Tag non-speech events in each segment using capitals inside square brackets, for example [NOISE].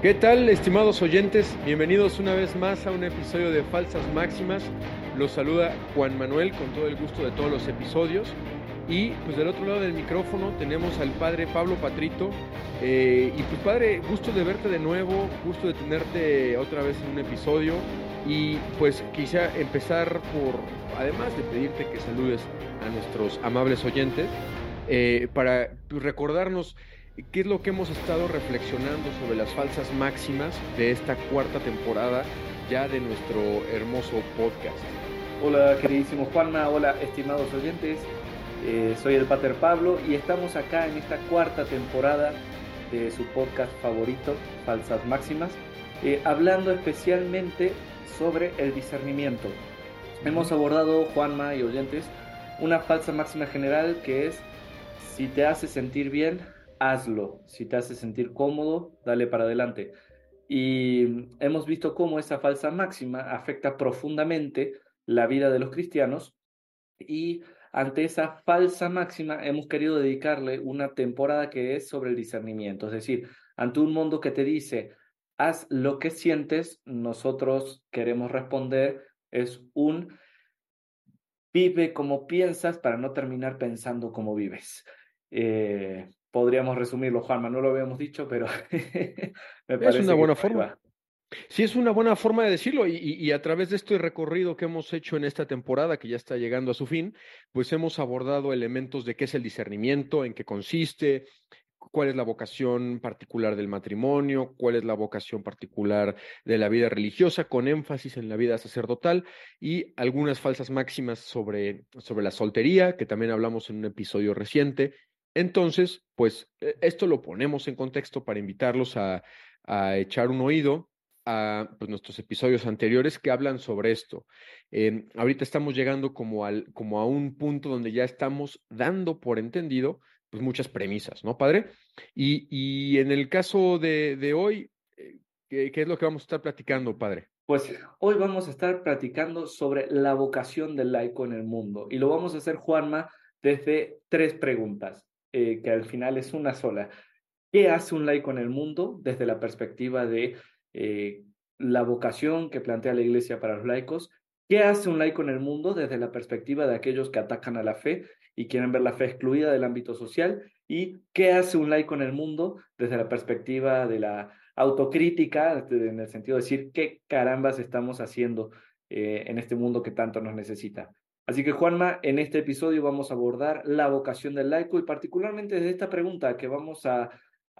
¿Qué tal, estimados oyentes? Bienvenidos una vez más a un episodio de Falsas Máximas. Los saluda Juan Manuel con todo el gusto de todos los episodios. Y pues del otro lado del micrófono tenemos al padre Pablo Patrito. Eh, y pues padre, gusto de verte de nuevo, gusto de tenerte otra vez en un episodio. Y pues quizá empezar por, además de pedirte que saludes a nuestros amables oyentes, eh, para pues, recordarnos qué es lo que hemos estado reflexionando sobre las falsas máximas de esta cuarta temporada ya de nuestro hermoso podcast. Hola queridísimo Juanma, hola estimados oyentes, eh, soy el Pater Pablo y estamos acá en esta cuarta temporada de su podcast favorito, Falsas Máximas, eh, hablando especialmente sobre el discernimiento. Hemos abordado, Juanma y oyentes, una falsa máxima general que es si te hace sentir bien, hazlo. Si te hace sentir cómodo, dale para adelante. Y hemos visto cómo esa falsa máxima afecta profundamente la vida de los cristianos y ante esa falsa máxima hemos querido dedicarle una temporada que es sobre el discernimiento, es decir, ante un mundo que te dice, haz lo que sientes, nosotros queremos responder, es un vive como piensas para no terminar pensando como vives. Eh, podríamos resumirlo, Juanma, no lo habíamos dicho, pero [LAUGHS] me parece es una buena forma. Sí, es una buena forma de decirlo y, y, a través de este recorrido que hemos hecho en esta temporada, que ya está llegando a su fin, pues hemos abordado elementos de qué es el discernimiento, en qué consiste, cuál es la vocación particular del matrimonio, cuál es la vocación particular de la vida religiosa, con énfasis en la vida sacerdotal y algunas falsas máximas sobre, sobre la soltería, que también hablamos en un episodio reciente, entonces, pues e, esto lo ponemos en contexto para invitarlos a, echar un oído a pues, nuestros episodios anteriores que hablan sobre esto. Em, ahorita estamos llegando como, al, como a un punto donde ya estamos dando por entendido pues muchas premisas, ¿no, padre? Y, y en el caso de, de hoy, eh, ¿qué, ¿qué, es lo que vamos a estar platicando, padre? Pues hoy vamos a estar platicando sobre la vocación del laico en el mundo y lo vamos a hacer, Juanma, desde tres preguntas. Eh, que al final es una sola. ¿Qué hace un laico en el mundo desde la perspectiva de eh, la vocación que plantea la Iglesia para los laicos? ¿Qué hace un laico en el mundo desde la perspectiva de aquellos que atacan a la fe y quieren ver la fe excluida del ámbito social? ¿Y qué hace un laico en el mundo desde la perspectiva de la autocrítica, en el sentido de decir qué carambas estamos haciendo eh, en este mundo que tanto nos necesita? Así que Juanma, en este episodio vamos a abordar la vocación del laico y particularmente desde esta pregunta que vamos a,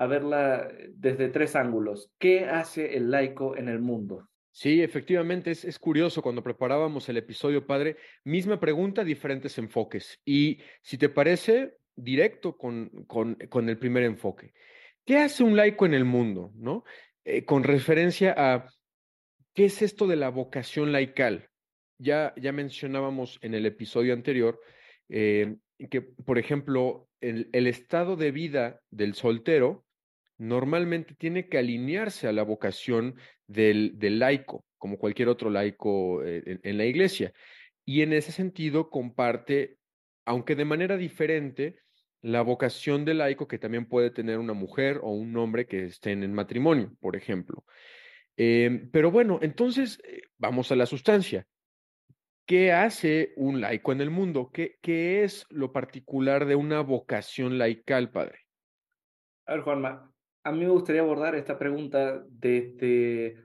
verla desde tres ángulos. ¿Qué hace el laico en el mundo? Sí, efectivamente, es, es, curioso cuando preparábamos el episodio, padre, misma pregunta, diferentes enfoques. Y si te parece, directo con, con, con el primer enfoque. ¿Qué hace un laico en el mundo? ¿no? Eh, con referencia a qué es esto de la vocación laical ya, ya mencionábamos en el episodio anterior eh, que, por ejemplo, el, estado de vida del soltero normalmente tiene que alinearse a la vocación del, del laico, como cualquier otro laico eh, en, la iglesia. Y en ese sentido comparte, aunque de manera diferente, la vocación del laico que también puede tener una mujer o un hombre que estén en matrimonio, por ejemplo. Eh, pero bueno, entonces vamos a la sustancia. ¿Qué hace un laico en el mundo? ¿Qué, ¿Qué, es lo particular de una vocación laical, padre? A ver, Juanma, a mí me gustaría abordar esta pregunta desde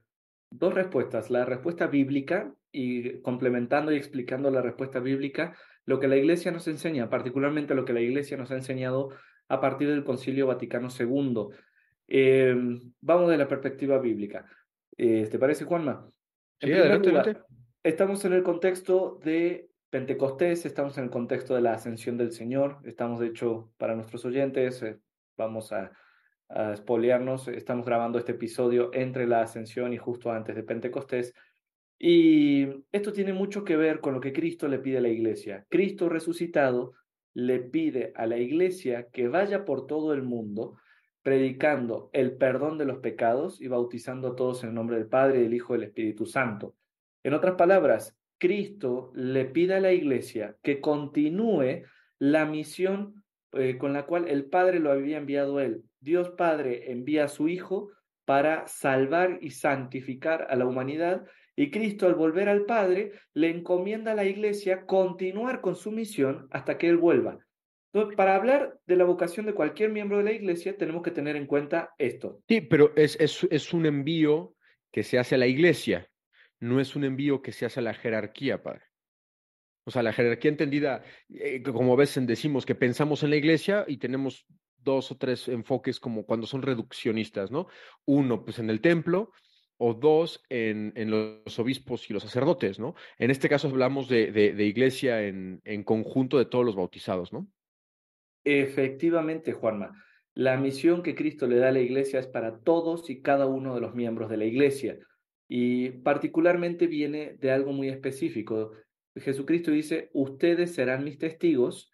dos respuestas. La respuesta bíblica y complementando y explicando la respuesta bíblica, lo que la Iglesia nos enseña, particularmente lo que la Iglesia nos ha enseñado a partir del Concilio Vaticano II. Eh, vamos de la perspectiva bíblica. Eh, ¿Te parece, Juanma? En sí, adelante, lugar, adelante Estamos en el contexto de Pentecostés, estamos en el contexto de la ascensión del Señor, estamos de hecho para nuestros oyentes, eh, vamos a, a espolearnos, estamos grabando este episodio entre la ascensión y justo antes de Pentecostés. Y esto tiene mucho que ver con lo que Cristo le pide a la iglesia. Cristo resucitado le pide a la iglesia que vaya por todo el mundo predicando el perdón de los pecados y bautizando a todos en el nombre del Padre, del Hijo y del Espíritu Santo. En otras palabras, Cristo le pide a la iglesia que continúe la misión eh, con la cual el Padre lo había enviado él. Dios Padre envía a su Hijo para salvar y santificar a la humanidad y Cristo al volver al Padre le encomienda a la iglesia continuar con su misión hasta que Él vuelva. Entonces, para hablar de la vocación de cualquier miembro de la iglesia tenemos que tener en cuenta esto. Sí, pero es, es, es un envío que se hace a la iglesia, no es un envío que se hace a la jerarquía, Padre. O sea, la jerarquía entendida, eh, como a veces decimos que pensamos en la iglesia y tenemos dos o tres enfoques como cuando son reduccionistas, ¿no? Uno, pues en el templo, o dos, en, en los obispos y los sacerdotes, ¿no? En este caso hablamos de, de, iglesia en, en conjunto de todos los bautizados, ¿no? Efectivamente, Juanma. La misión que Cristo le da a la iglesia es para todos y cada uno de los miembros de la iglesia. Y particularmente viene de algo muy específico. Jesucristo dice, ustedes serán mis testigos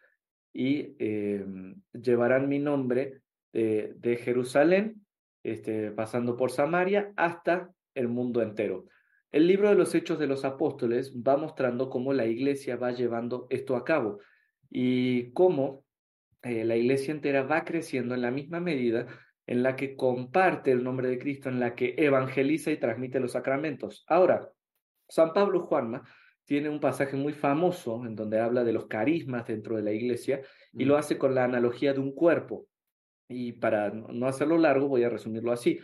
y em, llevarán mi nombre de Jerusalén, este, pasando por Samaria, hasta el mundo entero. El libro de los Hechos de los Apóstoles va mostrando cómo la iglesia va llevando esto a cabo y cómo eh, la iglesia entera va creciendo en la misma medida en la que comparte el nombre de Cristo, en la que evangeliza y transmite los sacramentos. Ahora, San Pablo Juanma tiene un pasaje muy famoso en donde habla de los carismas dentro de la iglesia y lo mm. hace con la analogía de un cuerpo. Y para no hacerlo largo, voy a resumirlo así.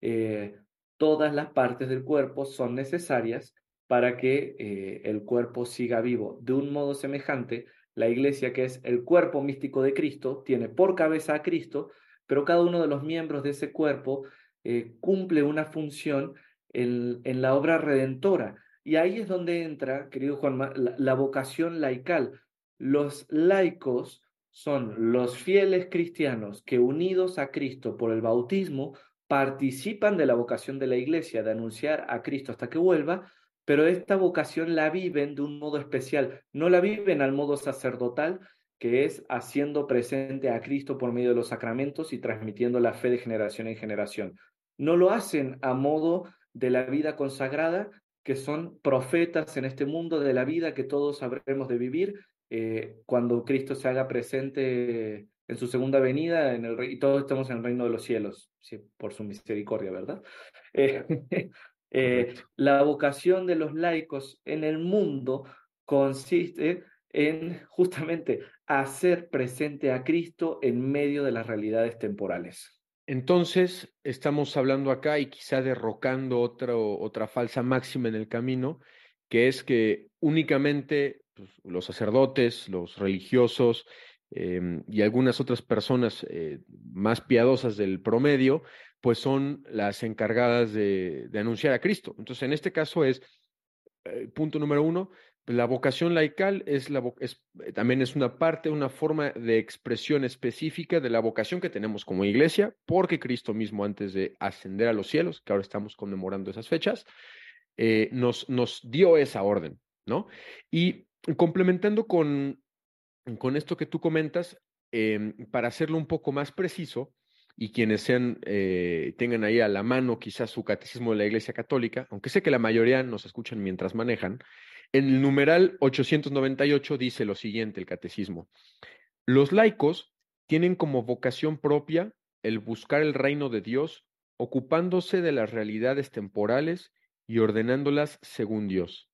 Eh, todas las partes del cuerpo son necesarias para que eh, el cuerpo siga vivo. De un modo semejante, la iglesia, que es el cuerpo místico de Cristo, tiene por cabeza a Cristo, pero cada uno de los miembros de ese cuerpo eh, cumple una función en, en la obra redentora y ahí es donde entra, querido Juan, la, vocación laical. Los laicos son los fieles cristianos que unidos a Cristo por el bautismo participan de la vocación de la iglesia de anunciar a Cristo hasta que vuelva, pero esta vocación la viven de un modo especial, no la viven al modo sacerdotal, que es haciendo presente a Cristo por medio de los sacramentos y transmitiendo la fe de generación en generación. No lo hacen a modo de la vida consagrada, que son profetas en este mundo de la vida que todos sabremos de vivir eh, cuando Cristo se haga presente en su segunda venida en el, y todos estamos en el reino de los cielos, por su misericordia, ¿verdad? [LAUGHS] Eh, eh, la vocación de los laicos en el mundo consiste en justamente hacer presente a Cristo en medio de las realidades temporales. Entonces, estamos hablando acá y quizá derrocando otra, otra falsa máxima en el camino, que es que únicamente pues, los sacerdotes, los religiosos em, y algunas otras personas eh, más piadosas del promedio, pues son las encargadas de, anunciar a Cristo. Entonces, en este caso es, eh, punto número uno, la vocación laical es eh, también es una parte, una forma de expresión específica de la vocación que tenemos como iglesia, porque Cristo mismo antes de ascender a los cielos, que ahora estamos conmemorando esas fechas, eh, nos, nos dio esa orden, ¿no? Y complementando con, con esto que tú comentas, em, para hacerlo un poco más preciso, y quienes sean, eh, tengan ahí a la mano quizás su catecismo de la Iglesia Católica, aunque sé que la mayoría nos escuchan mientras manejan, el numeral 898 dice lo siguiente el catecismo. Los laicos tienen como vocación propia el buscar el reino de Dios, ocupándose de las realidades temporales y ordenándolas según Dios.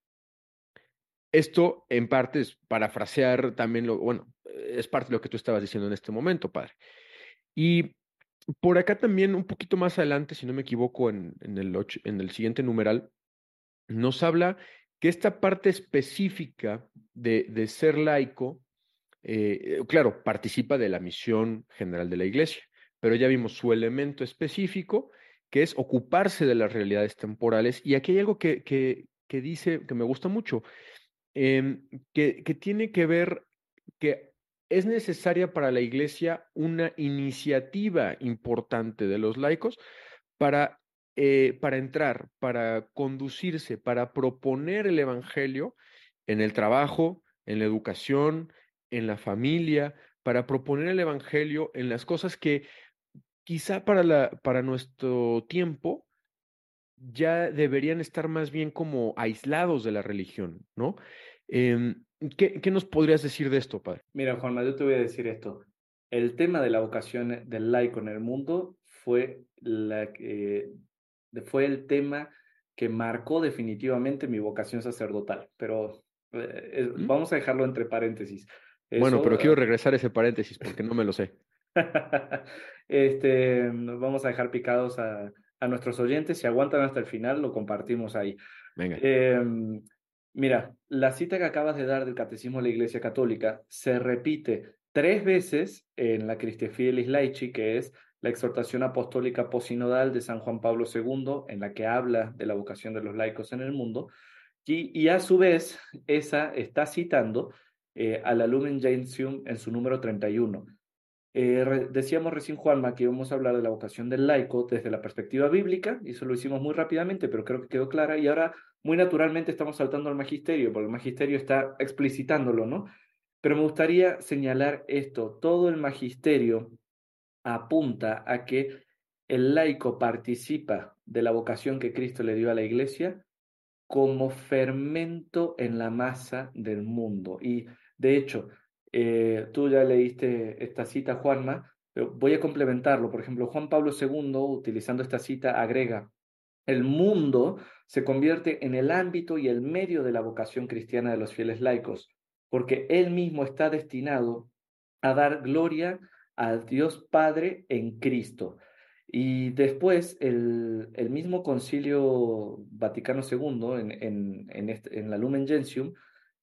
Esto en parte es parafrasear también lo, bueno, es parte de lo que tú estabas diciendo en este momento, padre. Y por acá también, un poquito más adelante, si no me equivoco, en, el, en el siguiente numeral, nos habla que esta parte específica de, ser laico, eh, claro, participa de la misión general de la Iglesia, pero ya vimos su elemento específico, que es ocuparse de las realidades temporales. Y aquí hay algo que, que, que dice, que me gusta mucho, em, que, que tiene que ver que es necesaria para la Iglesia una iniciativa importante de los laicos para eh, para entrar, para conducirse, para proponer el Evangelio en el trabajo, en la educación, en la familia, para proponer el Evangelio en las cosas que quizá para, la, para nuestro tiempo ya deberían estar más bien como aislados de la religión, ¿no? Em, ¿qué, ¿qué, nos podrías decir de esto, padre? Mira, Juanma, yo te voy a decir esto. El tema de la vocación del laico en el mundo fue, la, fue el tema que marcó definitivamente mi vocación sacerdotal. Pero eh, ¿Mm? vamos a dejarlo entre paréntesis. bueno, pero quiero regresar a ese paréntesis [LAUGHS] porque no me lo sé. este, vamos a dejar picados a, a, nuestros oyentes. Si aguantan hasta el final, lo compartimos ahí. Venga. Em, mira, la cita que acabas de dar del Catecismo de la Iglesia Católica se repite tres veces en la Christi Fidelis Laici, que es la exhortación apostólica posinodal de San Juan Pablo II, en la que habla de la vocación de los laicos en el mundo, y, y a su vez esa está citando eh, a la Lumen Gentium en su número 31. Eh, decíamos recién, Juanma, que íbamos a hablar de la vocación del laico desde la perspectiva bíblica, y eso lo hicimos muy rápidamente, pero creo que quedó clara, y ahora muy naturalmente estamos saltando al magisterio, porque el magisterio está explicitándolo, ¿no? Pero me gustaría señalar esto, todo el magisterio apunta a que el laico participa de la vocación que Cristo le dio a la iglesia como fermento en la masa del mundo. Y de hecho, eh, tú ya leíste esta cita, Juanma, voy a complementarlo. Por ejemplo, Juan Pablo II, utilizando esta cita, agrega, el mundo se convierte en el ámbito y el medio de la vocación cristiana de los fieles laicos, porque él mismo está destinado a dar gloria al Dios Padre en Cristo. Y después el, el mismo concilio Vaticano II en, en, este, en la Lumen Gentium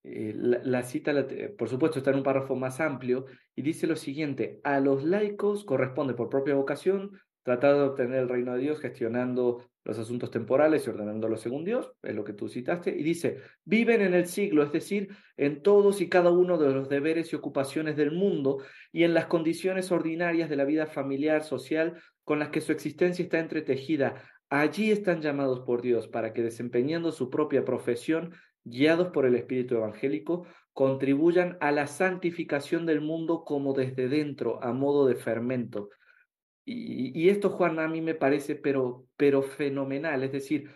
eh, la, cita, por supuesto, está en un párrafo más amplio y dice lo siguiente, a los laicos corresponde por propia vocación tratar de obtener el reino de Dios gestionando los asuntos temporales y ordenándolos según Dios, es lo que tú citaste, y dice, viven en el siglo, es decir, en todos y cada uno de los deberes y ocupaciones del mundo y en las condiciones ordinarias de la vida familiar, social, con las que su existencia está entretejida. Allí están llamados por Dios para que desempeñando su propia profesión guiados por el Espíritu Evangélico, contribuyan a la santificación del mundo como desde dentro, a modo de fermento. Y, esto, Juan, a mí me parece pero, pero fenomenal. Es decir,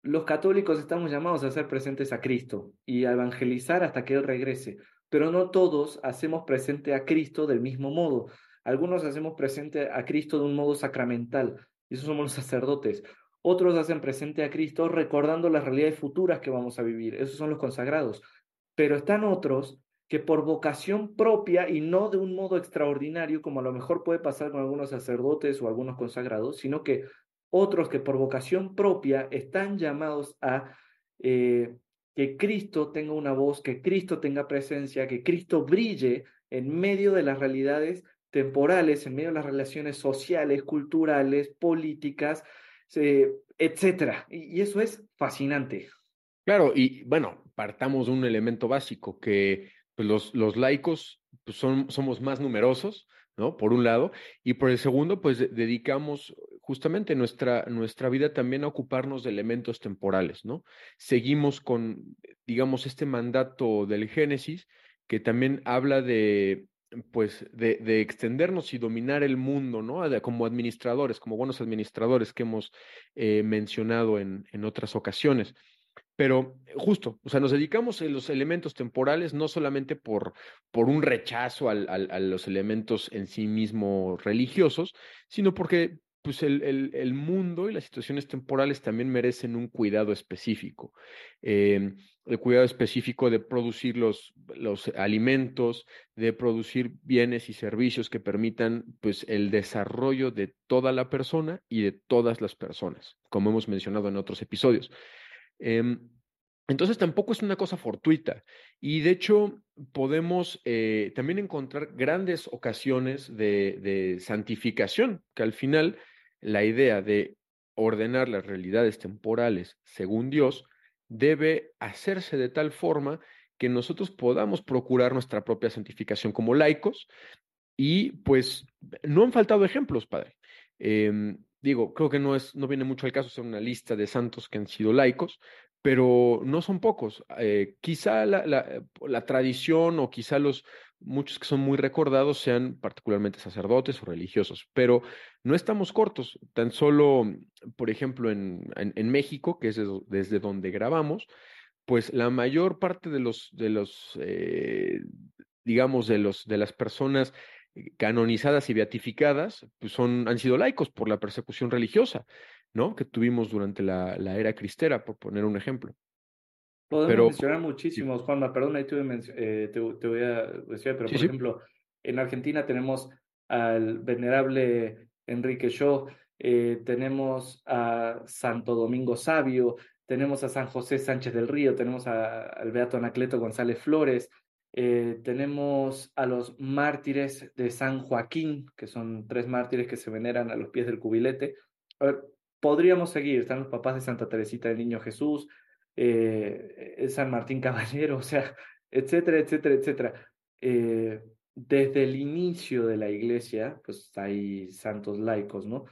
los católicos estamos llamados a ser presentes a Cristo y a evangelizar hasta que Él regrese, pero no todos hacemos presente a Cristo del mismo modo. Algunos hacemos presente a Cristo de un modo sacramental, y somos los sacerdotes. Otros hacen presente a Cristo recordando las realidades futuras que vamos a vivir. Esos son los consagrados. Pero están otros que por vocación propia y no de un modo extraordinario, como a lo mejor puede pasar con algunos sacerdotes o algunos consagrados, sino que otros que por vocación propia están llamados a eh, que Cristo tenga una voz, que Cristo tenga presencia, que Cristo brille en medio de las realidades temporales, en medio de las relaciones sociales, culturales, políticas, etcétera. Y, eso es fascinante. Claro, y bueno, partamos de un elemento básico, que pues, los, los laicos pues, son, somos más numerosos, ¿no? Por un lado, y por el segundo, pues dedicamos justamente nuestra, nuestra vida también a ocuparnos de elementos temporales, ¿no? Seguimos con, digamos, este mandato del Génesis, que también habla de pues de, de, extendernos y dominar el mundo, ¿no? Como administradores, como buenos administradores que hemos eh, mencionado en, en, otras ocasiones. Pero justo, o sea, nos dedicamos a los elementos temporales no solamente por, por un rechazo al, a los elementos en sí mismos religiosos, sino porque pues el, el, el, mundo y las situaciones temporales también merecen un cuidado específico. Eh, el cuidado específico de producir los, los alimentos, de producir bienes y servicios que permitan pues, el desarrollo de toda la persona y de todas las personas, como hemos mencionado en otros episodios. Eh, entonces tampoco es una cosa fortuita y de hecho podemos eh, también encontrar grandes ocasiones de, santificación, que al final la idea de ordenar las realidades temporales según Dios debe hacerse de tal forma que nosotros podamos procurar nuestra propia santificación como laicos y pues no han faltado ejemplos, Padre. Eh, digo, creo que no, es, no viene mucho al caso hacer una lista de santos que han sido laicos, pero no son pocos. Eh, quizá la, la, la, tradición o quizá los, muchos que son muy recordados sean particularmente sacerdotes o religiosos, pero no estamos cortos. Tan solo, por ejemplo, en, en, México, que es desde, desde, donde grabamos, pues la mayor parte de los, de los eh, digamos, de, los, de las personas canonizadas y beatificadas, pues son, han sido laicos por la persecución religiosa, ¿no? Que tuvimos durante la, la era cristera, por poner un ejemplo. Podemos mencionar muchísimos, Juanma, perdón, ahí te, eh, te, voy a decir, pero por ejemplo, en Argentina tenemos al venerable Enrique Shaw, eh, tenemos a Santo Domingo Sabio, tenemos a San José Sánchez del Río, tenemos al Beato Anacleto González Flores, eh, tenemos a los mártires de San Joaquín, que son tres mártires que se veneran a los pies del cubilete. podríamos seguir, están los papás de Santa Teresita del Niño Jesús, eh, San Martín Caballero, [LAUGHS] o sea, etcétera, etcétera, etcétera. Eh, desde el inicio de la iglesia, pues hay santos laicos, ¿no?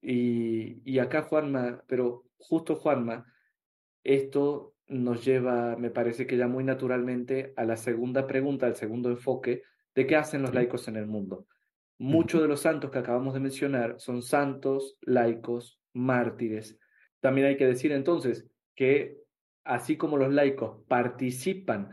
Y, y acá Juanma, pero justo Juanma, esto nos lleva, me parece que ya muy naturalmente, a la segunda pregunta, al segundo enfoque de qué hacen los laicos en el mundo. Muchos de los santos que acabamos de mencionar son santos, laicos, mártires. También hay que decir entonces que así como los laicos participan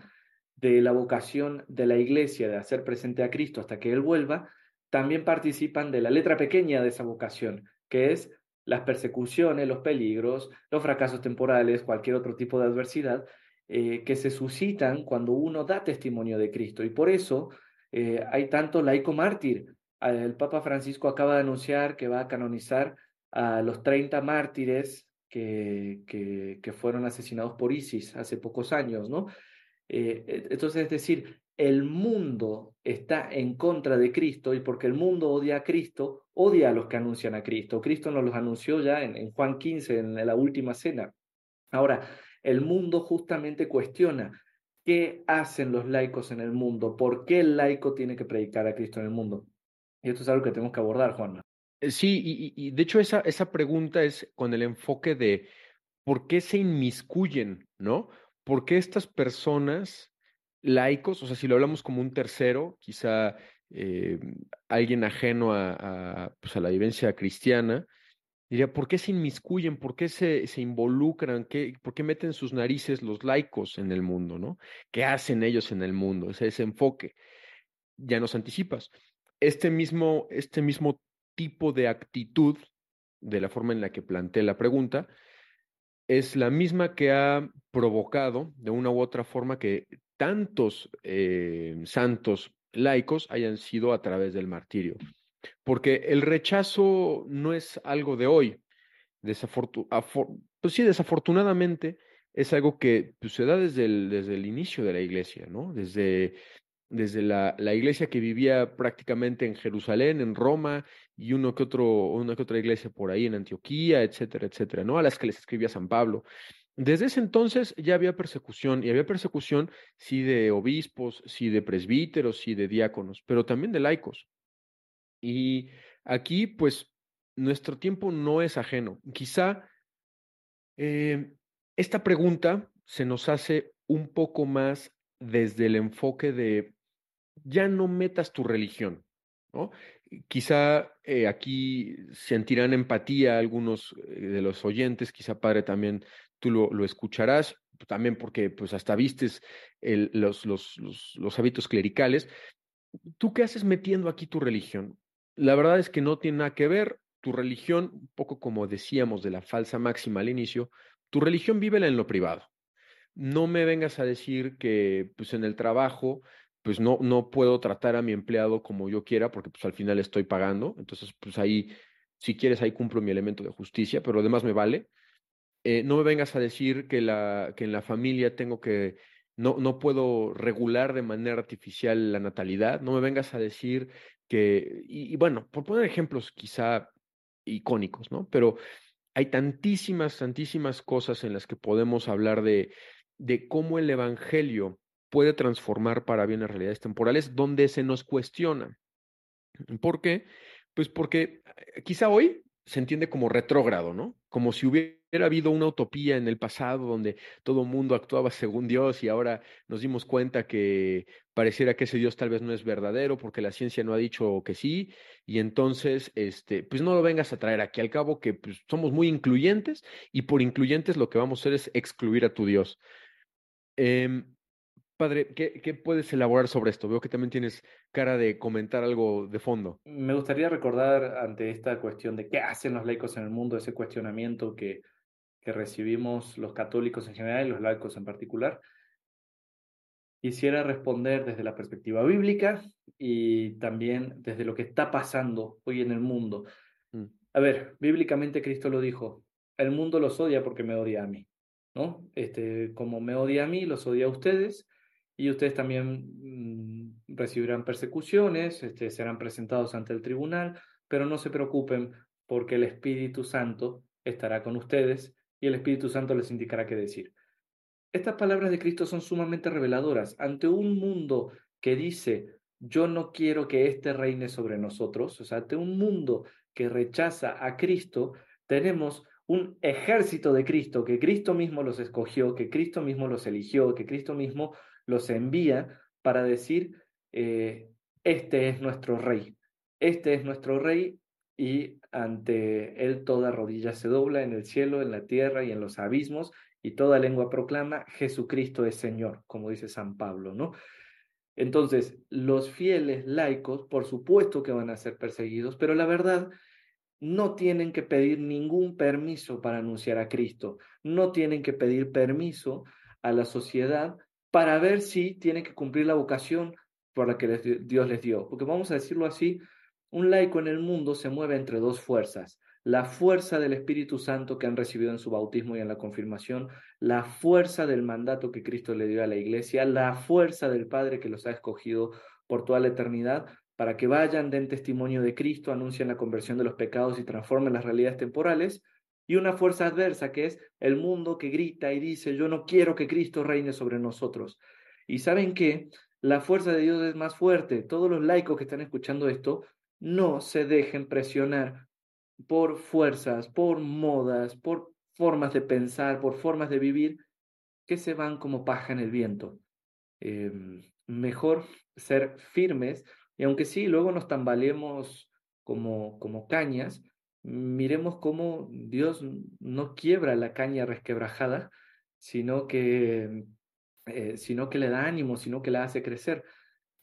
de la vocación de la iglesia de hacer presente a Cristo hasta que Él vuelva, también participan de la letra pequeña de esa vocación, que es las persecuciones, los peligros, los fracasos temporales, cualquier otro tipo de adversidad eh, que se suscitan cuando uno da testimonio de Cristo. Y por eso eh, hay tanto laico mártir. El Papa Francisco acaba de anunciar que va a canonizar a los 30 mártires que, que, fueron asesinados por ISIS hace pocos años, ¿no? Eh, e, entonces, es decir, el mundo está en contra de Cristo y porque el mundo odia a Cristo, odia a los que anuncian a Cristo. Cristo nos los anunció ya en, Juan 15, en la última cena. Ahora, el mundo justamente cuestiona qué hacen los laicos en el mundo, por qué el laico tiene que predicar a Cristo en el mundo. Y esto es algo que tenemos que abordar, Juan. Eh, sí, y, de hecho esa, esa pregunta es con el enfoque de por qué se inmiscuyen, ¿no? ¿Por qué estas personas laicos, o sea, si lo hablamos como un tercero, quizá eh, alguien ajeno a, pues a, la vivencia cristiana, diría, ¿por qué se inmiscuyen? ¿Por qué se, se involucran? ¿Qué, ¿Por qué meten sus narices los laicos en el mundo, ¿no? ¿Qué hacen ellos en el mundo? Ese, ese enfoque. Ya nos anticipas. Este mismo, este mismo tipo de actitud, de la forma en la que planteé la pregunta, es la misma que ha provocado de una u otra forma que tantos eh, santos laicos hayan sido a través del martirio. Porque el rechazo no es algo de hoy. pues sí, desafortunadamente es algo que pues, se da desde el, desde el inicio de la iglesia, ¿no? Desde desde la, la, iglesia que vivía prácticamente en Jerusalén, en Roma, y uno que otro, una que otra iglesia por ahí en Antioquía, etcétera, etcétera, ¿no? A las que les escribía San Pablo. Desde ese entonces ya había persecución, y había persecución sí de obispos, sí de presbíteros, sí de diáconos, pero también de laicos. Y aquí, pues, nuestro tiempo no es ajeno. Quizá eh, esta pregunta se nos hace un poco más desde el enfoque de ya no metas tu religión, ¿no? Quizá eh, aquí sentirán empatía algunos eh, de los oyentes, quizá padre también tú lo, escucharás, también porque pues hasta vistes los, los, los hábitos clericales. ¿Tú qué haces metiendo aquí tu religión? La verdad es que no tiene nada que ver. Tu religión, un poco como decíamos de la falsa máxima al inicio, tu religión vívela en lo privado. No me vengas a decir que pues en el trabajo pues no, no puedo tratar a mi empleado como yo quiera porque pues al final estoy pagando. Entonces, pues ahí, si quieres, ahí cumplo mi elemento de justicia, pero además me vale. Eh, no me vengas a decir que, la, que en la familia tengo que, no, no puedo regular de manera artificial la natalidad. No me vengas a decir que, y, y bueno, por poner ejemplos quizá icónicos, ¿no? Pero hay tantísimas, tantísimas cosas en las que podemos hablar de, de cómo el Evangelio puede transformar para bien las realidades temporales donde se nos cuestiona. ¿Por qué? Pues porque eh, quizá hoy se entiende como retrógrado, ¿no? Como si hubiera habido una utopía en el pasado donde todo mundo actuaba según Dios y ahora nos dimos cuenta que pareciera que ese Dios tal vez no es verdadero porque la ciencia no ha dicho que sí y entonces, este, pues no lo vengas a traer aquí al cabo que pues, somos muy incluyentes y por incluyentes lo que vamos a hacer es excluir a tu Dios. Eh, Padre, ¿qué, ¿qué, puedes elaborar sobre esto? Veo que también tienes cara de comentar algo de fondo. Me gustaría recordar ante esta cuestión de qué hacen los laicos en el mundo, ese cuestionamiento que, que recibimos los católicos en general y los laicos en particular. Quisiera responder desde la perspectiva bíblica y también desde lo que está pasando hoy en el mundo. Mm. A ver, bíblicamente Cristo lo dijo, el mundo los odia porque me odia a mí, ¿no? Este, como me odia a mí, los odia a ustedes y ustedes también mm, recibirán persecuciones, este, serán presentados ante el tribunal, pero no se preocupen porque el Espíritu Santo estará con ustedes y el Espíritu Santo les indicará qué decir. Estas palabras de Cristo son sumamente reveladoras. Ante un mundo que dice, yo no quiero que éste reine sobre nosotros, o sea, ante un mundo que rechaza a Cristo, tenemos un ejército de Cristo, que Cristo mismo los escogió, que Cristo mismo los eligió, que Cristo mismo los envía para decir, eh, este es nuestro rey, este es nuestro rey y ante él toda rodilla se dobla en el cielo, en la tierra y en los abismos y toda lengua proclama Jesucristo es Señor, como dice San Pablo, ¿no? Entonces, los fieles laicos, por supuesto que van a ser perseguidos, pero la verdad, no tienen que pedir ningún permiso para anunciar a Cristo, no tienen que pedir permiso a la sociedad para ver si tienen que cumplir la vocación por la que Dios les dio. Porque vamos a decirlo así, un laico en el mundo se mueve entre dos fuerzas, la fuerza del Espíritu Santo que han recibido en su bautismo y en la confirmación, la fuerza del mandato que Cristo le dio a la iglesia, la fuerza del Padre que los ha escogido por toda la eternidad para que vayan, den testimonio de Cristo, anuncien la conversión de los pecados y transformen las realidades temporales, y una fuerza adversa que es el mundo que grita y dice, yo no quiero que Cristo reine sobre nosotros. Y saben que la fuerza de Dios es más fuerte. Todos los laicos que están escuchando esto, no se dejen presionar por fuerzas, por modas, por formas de pensar, por formas de vivir, que se van como paja en el viento. Em, mejor ser firmes y aunque sí, luego nos tambaleemos como, como cañas, miremos cómo Dios no quiebra la caña resquebrajada, sino que, eh, sino que le da ánimo, sino que la hace crecer.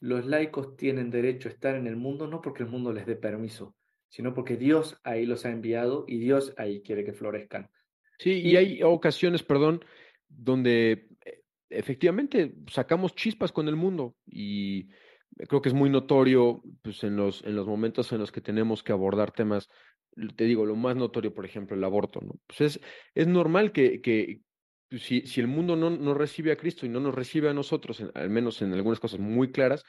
Los laicos tienen derecho a estar en el mundo no porque el mundo les dé permiso, sino porque Dios ahí los ha enviado y Dios ahí quiere que florezcan. Sí, y, hay ocasiones, perdón, donde eh, efectivamente sacamos chispas con el mundo y creo que es muy notorio pues, en, los, en los momentos en los que tenemos que abordar temas, te digo, lo más notorio, por ejemplo, el aborto, ¿no? Pues es, es normal que, que si, el mundo no, no, recibe a Cristo y no nos recibe a nosotros, al menos en algunas cosas muy claras,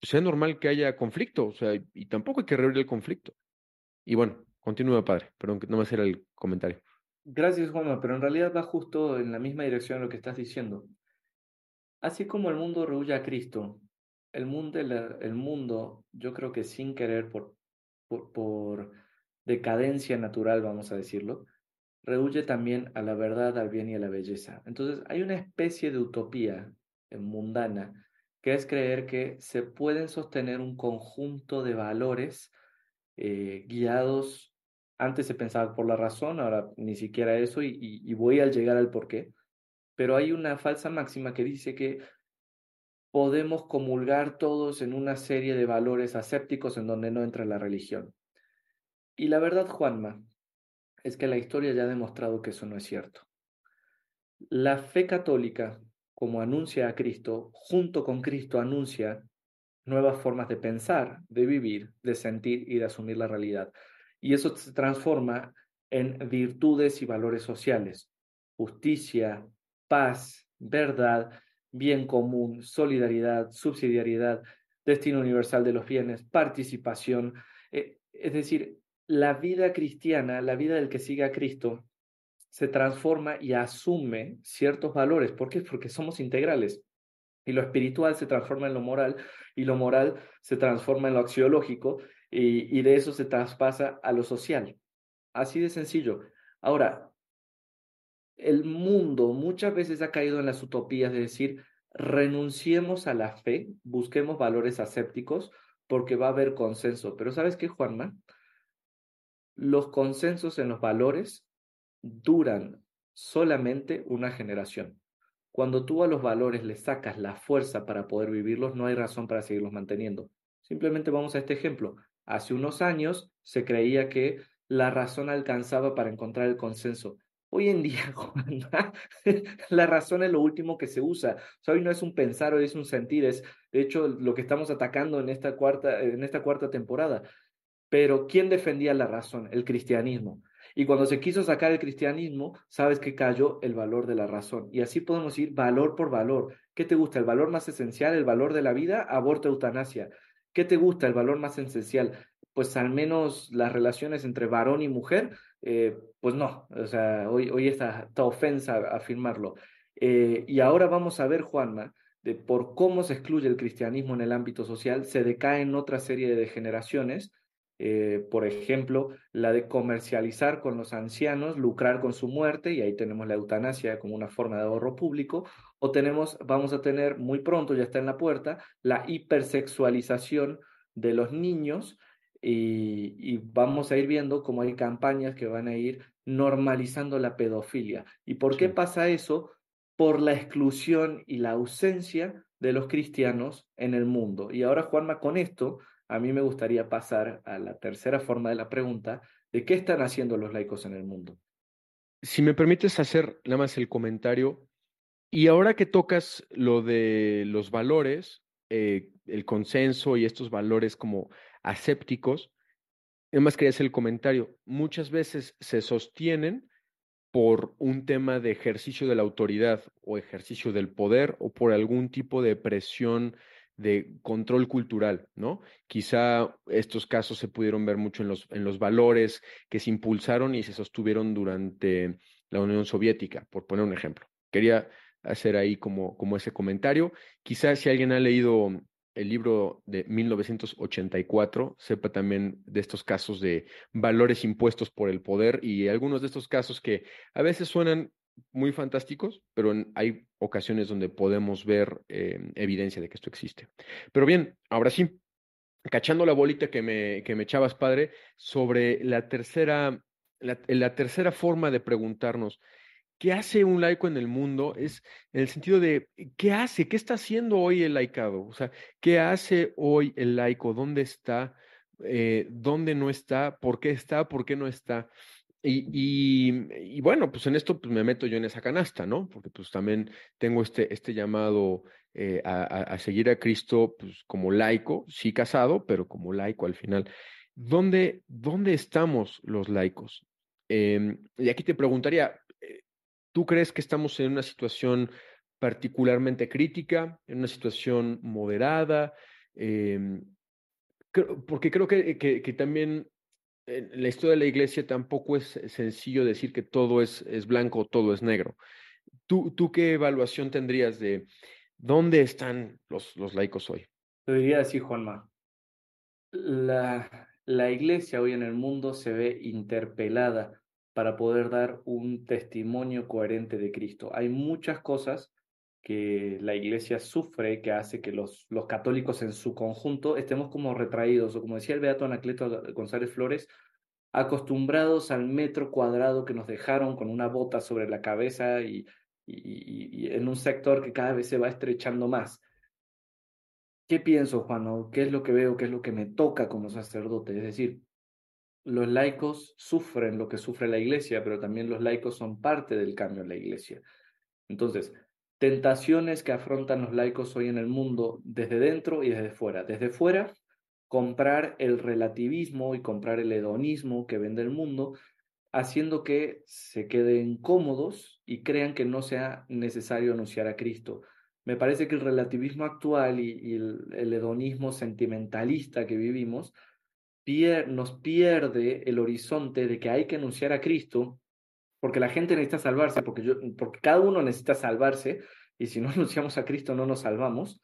pues es normal que haya conflicto, o sea, y tampoco hay que reabrir el conflicto. Y bueno, continúa, padre, perdón, no me era el comentario. Gracias, Juanma, pero en realidad va justo en la misma dirección lo que estás diciendo. Así como el mundo rehuye a Cristo, el mundo, el mundo yo creo que sin querer, por decadencia natural, vamos a decirlo, rehuye también a la verdad, al bien y a la belleza. Entonces, hay una especie de utopía mundana que es creer que se pueden sostener un conjunto de valores eh, guiados, antes se pensaba por la razón, ahora ni siquiera eso, y, voy a llegar al por qué, pero hay una falsa máxima que dice que podemos comulgar todos en una serie de valores asépticos en donde no entra la religión. Y la verdad, Juanma, es que la historia ya ha demostrado que eso no es cierto. La fe católica, como anuncia a Cristo, junto con Cristo anuncia nuevas formas de pensar, de vivir, de sentir y de asumir la realidad. Y eso se transforma en virtudes y valores sociales, justicia, paz, verdad, bien común, solidaridad, subsidiariedad, destino universal de los bienes, participación. Eh, es decir, la vida cristiana, la vida del que sigue a Cristo, se transforma y asume ciertos valores. ¿Por qué? Porque somos integrales. Y lo espiritual se transforma en lo moral y lo moral se transforma en lo axiológico y, y de eso se traspasa a lo social. Así de sencillo. Ahora, el mundo muchas veces ha caído en las utopías de decir, renunciemos a la fe, busquemos valores asépticos porque va a haber consenso. Pero ¿sabes qué, Juanma? Los consensos en los valores duran solamente una generación. Cuando tú a los valores le sacas la fuerza para poder vivirlos, no hay razón para seguirlos manteniendo. Simplemente vamos a este ejemplo. Hace unos años se creía que la razón alcanzaba para encontrar el consenso. Hoy en día, [LAUGHS] la razón es lo último que se usa. hoy no es un pensar, hoy es un sentir. Es, de hecho, lo que estamos atacando en esta cuarta, en esta cuarta temporada. Pero, ¿quién defendía la razón? El cristianismo. Y cuando se quiso sacar el cristianismo, sabes que cayó el valor de la razón. Y así podemos ir valor por valor. ¿Qué te gusta? ¿El valor más esencial, el valor de la vida? Aborto, eutanasia. ¿Qué te gusta? ¿El valor más esencial? Pues al menos las relaciones entre varón y mujer, eh, pues no. O sea, hoy, hoy está, ofensa afirmarlo. Eh, y ahora vamos a ver, Juanma, de por cómo se excluye el cristianismo en el ámbito social, se decae en otra serie de degeneraciones eh, por ejemplo, la de comercializar con los ancianos, lucrar con su muerte, y ahí tenemos la eutanasia como una forma de ahorro público, o tenemos, vamos a tener muy pronto, ya está en la puerta, la hipersexualización de los niños, y, vamos a ir viendo cómo hay campañas que van a ir normalizando la pedofilia. ¿Y por qué pasa eso? Por la exclusión y la ausencia de los cristianos en el mundo. Y ahora, Juanma, con esto a mí me gustaría pasar a la tercera forma de la pregunta, de qué están haciendo los laicos en el mundo. Si me permites hacer nada más el comentario, y ahora que tocas lo de los valores, eh, el consenso y estos valores como asépticos, nada más quería hacer el comentario, muchas veces se sostienen por un tema de ejercicio de la autoridad o ejercicio del poder o por algún tipo de presión de control cultural, ¿no? Quizá estos casos se pudieron ver mucho en los, en los valores que se impulsaron y se sostuvieron durante la Unión Soviética, por poner un ejemplo. Quería hacer ahí como, como ese comentario. Quizá si alguien ha leído el libro de 1984, sepa también de estos casos de valores impuestos por el poder y algunos de estos casos que a veces suenan muy fantásticos, pero hay ocasiones donde podemos ver eh, evidencia de que esto existe. Pero bien, ahora sí, cachando la bolita que me, que me echabas, padre, sobre la tercera, la, la tercera forma de preguntarnos, ¿qué hace un laico en el mundo? Es en el sentido de, ¿qué hace? ¿Qué está haciendo hoy el laicado? O sea, ¿qué hace hoy el laico? ¿Dónde está? Eh, ¿Dónde no está? ¿Por qué está? ¿Por qué no está? Y, bueno, pues en esto pues me meto yo en esa canasta, ¿no? Porque pues también tengo este, este llamado eh, a, a, seguir a Cristo pues como laico, sí casado, pero como laico al final. ¿Dónde, dónde estamos los laicos? Eh, y aquí te preguntaría, eh, ¿tú crees que estamos en una situación particularmente crítica, en una situación moderada? Em, porque creo que, que también en la historia de la iglesia tampoco es sencillo decir que todo es, es blanco o todo es negro. ¿Tú, ¿Tú qué evaluación tendrías de dónde están los, los laicos hoy? Lo diría así, Juanma. La, la iglesia hoy en el mundo se ve interpelada para poder dar un testimonio coherente de Cristo. Hay muchas cosas que la iglesia sufre, que hace que los, los católicos en su conjunto estemos como retraídos, o como decía el Beato Anacleto González Flores, acostumbrados al metro cuadrado que nos dejaron con una bota sobre la cabeza y, y, en un sector que cada vez se va estrechando más. ¿Qué pienso, Juan? ¿Qué es lo que veo? ¿Qué es lo que me toca como sacerdote? Es decir, los laicos sufren lo que sufre la iglesia, pero también los laicos son parte del cambio en la iglesia. Entonces, tentaciones que afrontan los laicos hoy en el mundo desde dentro y desde fuera. Desde fuera, comprar el relativismo y comprar el hedonismo que vende el mundo, haciendo que se queden cómodos y crean que no sea necesario anunciar a Cristo. Me parece que el relativismo actual y, el, hedonismo sentimentalista que vivimos nos pierde el horizonte de que hay que anunciar a Cristo porque la gente necesita salvarse, porque, yo, porque cada uno necesita salvarse, y si no anunciamos a Cristo no nos salvamos.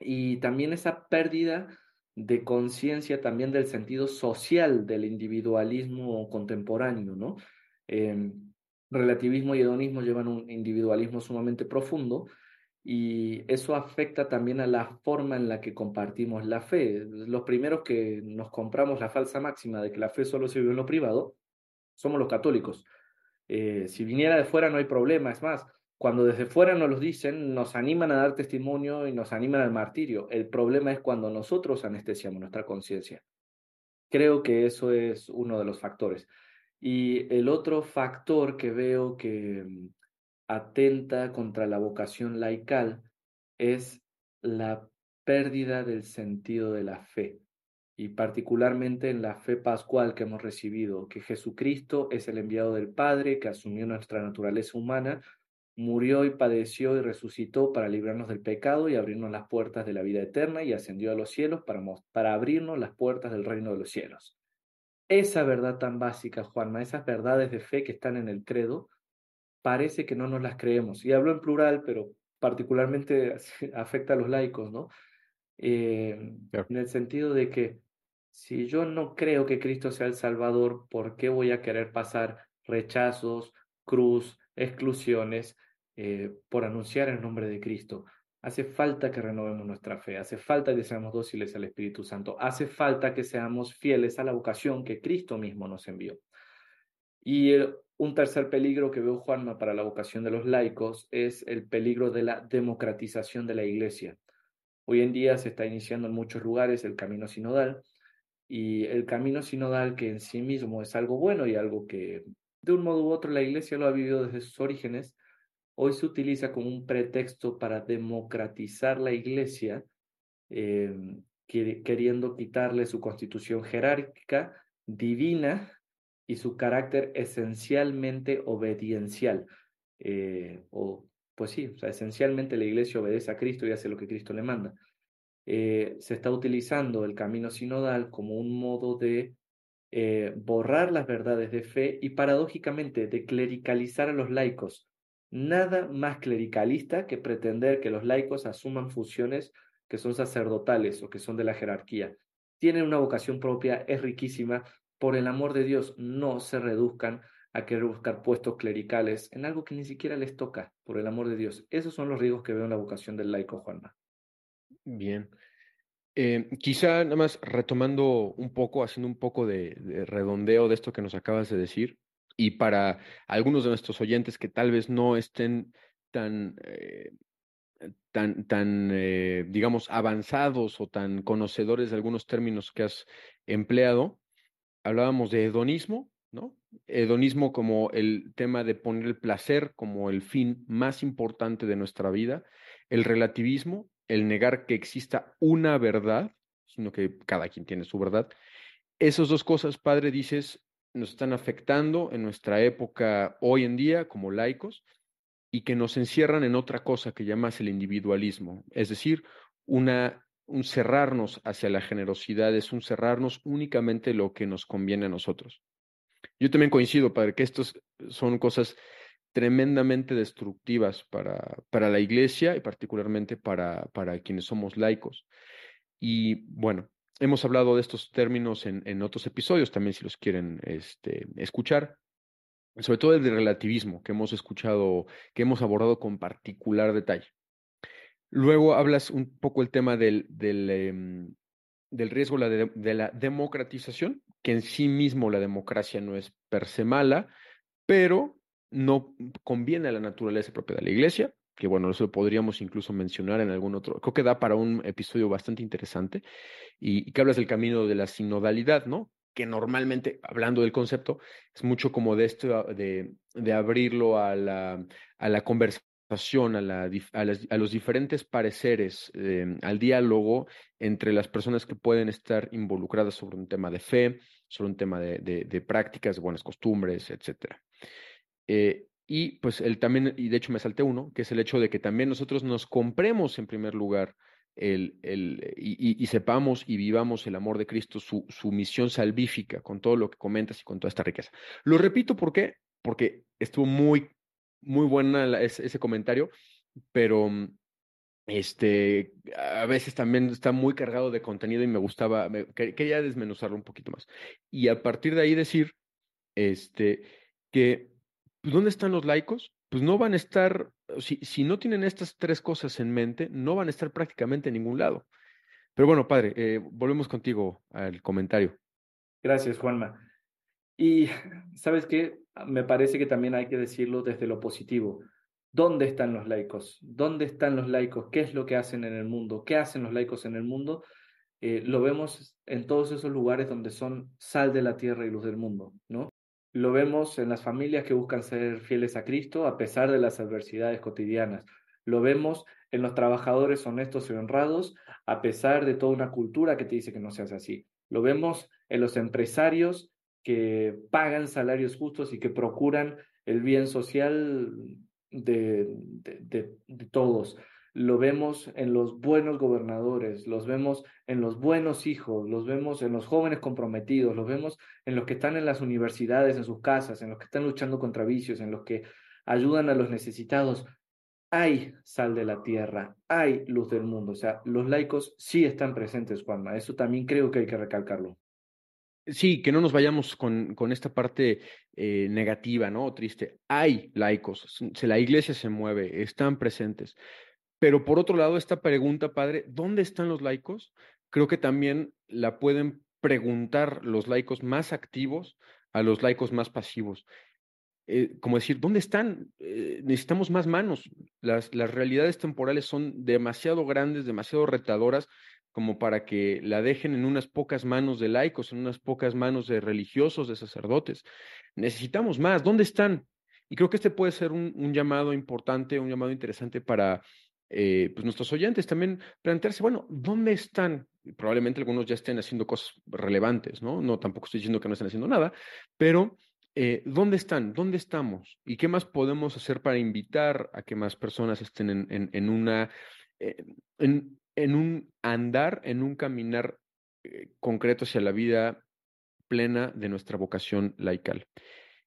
Y también esa pérdida de conciencia también del sentido social del individualismo contemporáneo, ¿no? Em, relativismo y hedonismo llevan un individualismo sumamente profundo y eso afecta también a la forma en la que compartimos la fe. Los primeros que nos compramos la falsa máxima de que la fe solo se vive en lo privado somos los católicos. Eh, si viniera de fuera no hay problema, es más, cuando desde fuera nos los dicen, nos animan a dar testimonio y nos animan al martirio. El problema es cuando nosotros anestesiamos nuestra conciencia. Creo que eso es uno de los factores. Y el otro factor que veo que mm, atenta contra la vocación laical es la pérdida del sentido de la fe y particularmente en la fe pascual que hemos recibido, que Jesucristo es el enviado del Padre, que asumió nuestra naturaleza humana, murió y padeció y resucitó para librarnos del pecado y abrirnos las puertas de la vida eterna y ascendió a los cielos para, para abrirnos las puertas del reino de los cielos. Esa verdad tan básica, Juanma, esas verdades de fe que están en el credo, parece que no nos las creemos. Y hablo en plural, pero particularmente [LAUGHS] afecta a los laicos, ¿no? Eh, en el sentido de que si yo no creo que Cristo sea el Salvador, ¿por qué voy a querer pasar rechazos, cruz, exclusiones eh, por anunciar el nombre de Cristo? Hace falta que renovemos nuestra fe, hace falta que seamos dóciles al Espíritu Santo, hace falta que seamos fieles a la vocación que Cristo mismo nos envió. Y un tercer peligro que veo, Juanma, para la vocación de los laicos es el peligro de la democratización de la iglesia. Hoy en día se está iniciando en muchos lugares el camino sinodal, y el camino sinodal, que en sí mismo es algo bueno y algo que de un modo u otro la Iglesia lo ha vivido desde sus orígenes, hoy se utiliza como un pretexto para democratizar la Iglesia, em, queriendo quitarle su constitución jerárquica, divina y su carácter esencialmente obediencial. Eh, o, pues sí, esencialmente la Iglesia obedece a Cristo y hace lo que Cristo le manda. Eh, se está utilizando el camino sinodal como un modo de eh, borrar las verdades de fe y paradójicamente de clericalizar a los laicos. Nada más clericalista que pretender que los laicos asuman funciones que son sacerdotales o que son de la jerarquía. Tienen una vocación propia, es riquísima. Por el amor de Dios, no se reduzcan a querer buscar puestos clericales en algo que ni siquiera les toca, por el amor de Dios. Esos son los riesgos que veo en la vocación del laico, Juanma. Bien. Eh, quizá nada más retomando un poco, haciendo un poco de, redondeo de esto que nos acabas de decir, y para algunos de nuestros oyentes que tal vez no estén tan, eh, tan, tan eh, digamos, avanzados o tan conocedores de algunos términos que has empleado, hablábamos de hedonismo, ¿no? Hedonismo como el tema de poner el placer como el fin más importante de nuestra vida, el relativismo, el negar que exista una verdad, sino que cada quien tiene su verdad. Esas dos cosas, padre, dices, nos están afectando en nuestra época hoy en día como laicos y que nos encierran en otra cosa que llamas el individualismo, es decir, una, un cerrarnos hacia la generosidad, es un cerrarnos únicamente lo que nos conviene a nosotros. Yo también coincido, padre, que estos son cosas tremendamente destructivas para, para la iglesia y particularmente para, para quienes somos laicos. Y bueno, hemos hablado de estos términos en, en otros episodios, también si los quieren este, escuchar, sobre todo el relativismo que hemos escuchado, que hemos abordado con particular detalle. Luego hablas un poco el tema del, del, em, del riesgo de la democratización, que en sí mismo la democracia no es per se mala, pero no conviene a la naturaleza propia de la iglesia, que bueno, eso lo podríamos incluso mencionar en algún otro, creo que da para un episodio bastante interesante, y, que hablas del camino de la sinodalidad, ¿no? Que normalmente, hablando del concepto, es mucho como de esto, de, de abrirlo a la, a la conversación, a, la, a, los diferentes pareceres, em, al diálogo entre las personas que pueden estar involucradas sobre un tema de fe, sobre un tema de, de, de prácticas, de buenas costumbres, etcétera. Eh, y pues el también, y de hecho me salté uno, que es el hecho de que también nosotros nos compremos en primer lugar el, el, y, y, sepamos y vivamos el amor de Cristo, su, su, misión salvífica, con todo lo que comentas y con toda esta riqueza. Lo repito, ¿por qué? Porque estuvo muy, muy buena ese, ese, comentario, pero este, a veces también está muy cargado de contenido y me gustaba, me, quería desmenuzarlo un poquito más. Y a partir de ahí decir, este, que ¿dónde están los laicos? Pues no van a estar, si, si no tienen estas tres cosas en mente, no van a estar prácticamente en ningún lado. Pero bueno, padre, eh, volvemos contigo al comentario. Gracias, Juanma. Y sabes qué, me parece que también hay que decirlo desde lo positivo. ¿Dónde están los laicos? ¿Dónde están los laicos? ¿Qué es lo que hacen en el mundo? ¿Qué hacen los laicos en el mundo? Eh, lo vemos en todos esos lugares donde son sal de la tierra y luz del mundo, ¿no? Lo vemos en las familias que buscan ser fieles a Cristo a pesar de las adversidades cotidianas. Lo vemos en los trabajadores honestos y honrados a pesar de toda una cultura que te dice que no seas así. Lo vemos en los empresarios que pagan salarios justos y que procuran el bien social de, de, de todos lo vemos en los buenos gobernadores, los vemos en los buenos hijos, los vemos en los jóvenes comprometidos, los vemos en los que están en las universidades, en sus casas, en los que están luchando contra vicios, en los que ayudan a los necesitados. Hay sal de la tierra, hay luz del mundo. O sea, los laicos sí están presentes, Juanma. Eso también creo que hay que recalcarlo. Sí, que no nos vayamos con, con esta parte eh, negativa, ¿no? Triste. Hay laicos, la iglesia se mueve, están presentes. Pero por otro lado, esta pregunta, padre, ¿dónde están los laicos? Creo que también la pueden preguntar los laicos más activos a los laicos más pasivos. Eh, como decir, ¿dónde están? Eh, necesitamos más manos. Las, las realidades temporales son demasiado grandes, demasiado retadoras como para que la dejen en unas pocas manos de laicos, en unas pocas manos de religiosos, de sacerdotes. Necesitamos más. ¿Dónde están? Y creo que este puede ser un, un llamado importante, un llamado interesante para eh, pues nuestros oyentes también plantearse, bueno, ¿dónde están? Probablemente algunos ya estén haciendo cosas relevantes, ¿no? No, tampoco estoy diciendo que no estén haciendo nada, pero eh, ¿dónde están? ¿Dónde estamos? ¿Y qué más podemos hacer para invitar a que más personas estén en, en, una, eh, en, en, un andar, en un caminar concreto hacia la vida plena de nuestra vocación laical?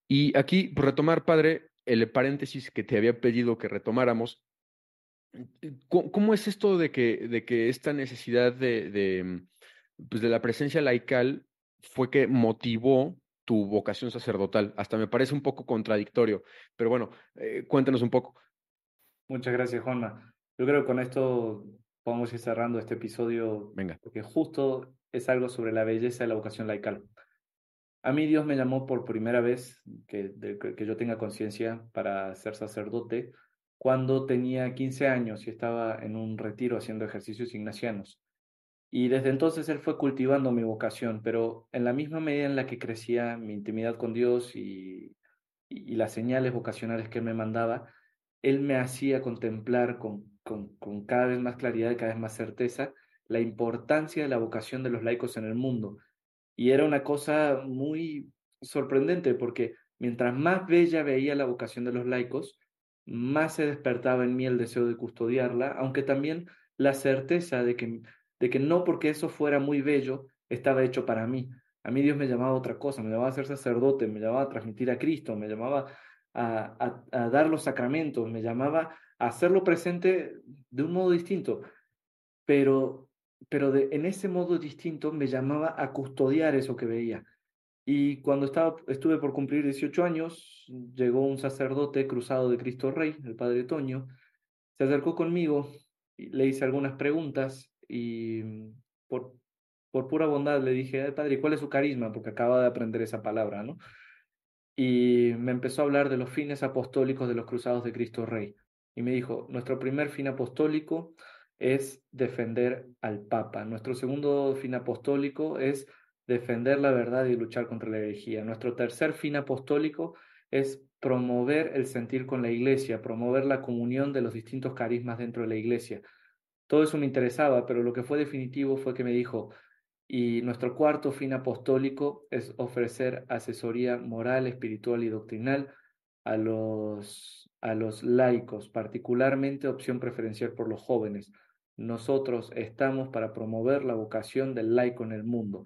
Y aquí, por retomar, padre, el paréntesis que te había pedido que retomáramos, ¿Cómo es esto de que, de que esta necesidad de, de, pues de la presencia laical fue que motivó tu vocación sacerdotal? Hasta me parece un poco contradictorio, pero bueno, eh, cuéntanos un poco. Muchas gracias, Juanma. Yo creo que con esto podemos ir cerrando este episodio, Venga. porque justo es algo sobre la belleza de la vocación laical. A mí Dios me llamó por primera vez que, que yo tenga conciencia para ser sacerdote cuando tenía 15 años y estaba en un retiro haciendo ejercicios ignacianos. Y desde entonces él fue cultivando mi vocación, pero en la misma medida en la que crecía mi intimidad con Dios y, y, las señales vocacionales que él me mandaba, él me hacía contemplar con, con, con cada vez más claridad y cada vez más certeza la importancia de la vocación de los laicos en el mundo. Y era una cosa muy sorprendente porque mientras más bella veía la vocación de los laicos, más se despertaba en mí el deseo de custodiarla, aunque también la certeza de que, de que no porque eso fuera muy bello, estaba hecho para mí. A mí Dios me llamaba a otra cosa, me llamaba a ser sacerdote, me llamaba a transmitir a Cristo, me llamaba a, a, dar los sacramentos, me llamaba a hacerlo presente de un modo distinto, pero, pero de, en ese modo distinto me llamaba a custodiar eso que veía. Y cuando estaba, estuve por cumplir 18 años, llegó un sacerdote cruzado de Cristo Rey, el padre Toño, se acercó conmigo, y le hice algunas preguntas y mm, por, por pura bondad le dije, padre, ¿cuál es su carisma? Porque acaba de aprender esa palabra, ¿no? Y me empezó a hablar de los fines apostólicos de los cruzados de Cristo Rey. Y me dijo, nuestro primer fin apostólico es defender al Papa. Nuestro segundo fin apostólico es defender la verdad y luchar contra la herejía. Nuestro tercer fin apostólico es promover el sentir con la iglesia, promover la comunión de los distintos carismas dentro de la iglesia. Todo eso me interesaba, pero lo que fue definitivo fue que me dijo, y nuestro cuarto fin apostólico es ofrecer asesoría moral, espiritual y doctrinal a los, a los laicos, particularmente opción preferencial por los jóvenes. Nosotros estamos para promover la vocación del laico en el mundo.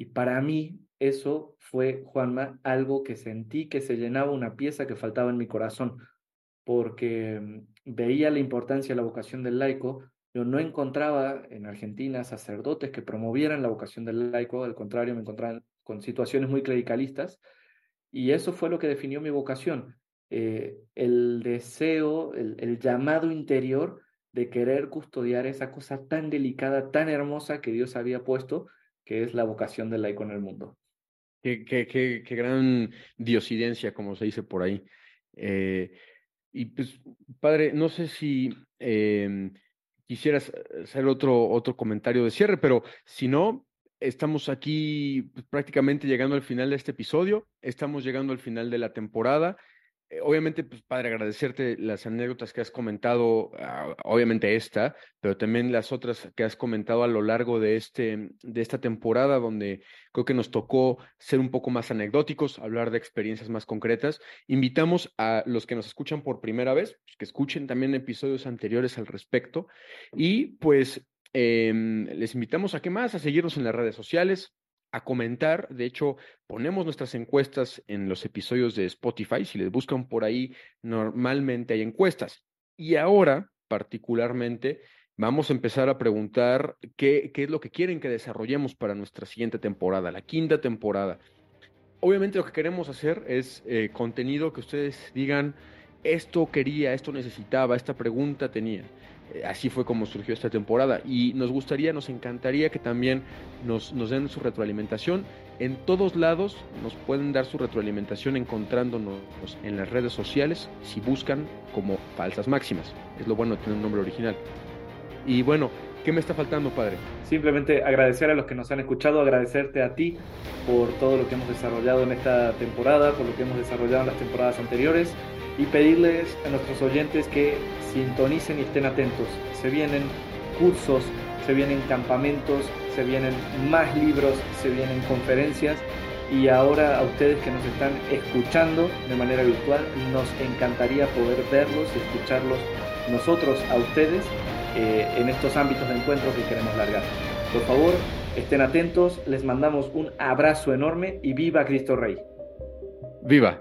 Y para mí eso fue, Juanma, algo que sentí que se llenaba una pieza que faltaba en mi corazón, porque mm, veía la importancia de la vocación del laico. Yo no encontraba en Argentina sacerdotes que promovieran la vocación del laico, al contrario, me encontraba con situaciones muy clericalistas, y eso fue lo que definió mi vocación, eh, el deseo, el llamado interior de querer custodiar esa cosa tan delicada, tan hermosa que Dios había puesto que es la vocación del laico en el mundo. Qué, qué, qué, gran diosidencia, como se dice por ahí. Eh, Y pues, padre, no sé si em, quisieras hacer otro, otro comentario de cierre, pero si no, estamos aquí pues, prácticamente llegando al final de este episodio, estamos llegando al final de la temporada. Eh, obviamente, pues padre, agradecerte las anécdotas que has comentado, ah, obviamente esta, pero también las otras que has comentado a lo largo de, este, de esta temporada, donde creo que nos tocó ser un poco más anecdóticos, hablar de experiencias más concretas. Invitamos a los que nos escuchan por primera vez, pues, que escuchen también episodios anteriores al respecto. Y pues em, les invitamos a qué más, a seguirnos en las redes sociales, a comentar. De hecho, ponemos nuestras encuestas en los episodios de Spotify. Si les buscan por ahí, normalmente hay encuestas. Y ahora, particularmente, vamos a empezar a preguntar qué, es lo que quieren que desarrollemos para nuestra siguiente temporada, la quinta temporada. Obviamente lo que queremos hacer es eh, contenido que ustedes digan, esto quería, esto necesitaba, esta pregunta tenía. Eh, así fue como surgió esta temporada y nos gustaría, nos encantaría que también nos, den su retroalimentación. En todos lados nos pueden dar su retroalimentación encontrándonos en las redes sociales si buscan como falsas máximas. Es lo bueno de tener un nombre original. Y bueno, ¿qué me está faltando, padre? Simplemente agradecer a los que nos han escuchado, agradecerte a ti por todo lo que hemos desarrollado en esta temporada, por lo que hemos desarrollado en las temporadas anteriores y pedirles a nuestros oyentes que sintonicen y estén atentos. Se vienen cursos, se vienen campamentos, se vienen más libros, se vienen conferencias y ahora a ustedes que nos están escuchando de manera virtual, nos encantaría poder verlos y escucharlos nosotros a ustedes eh, en estos ámbitos de encuentro que queremos largar. Por favor, estén atentos, les mandamos un abrazo enorme y viva Cristo Rey. Viva.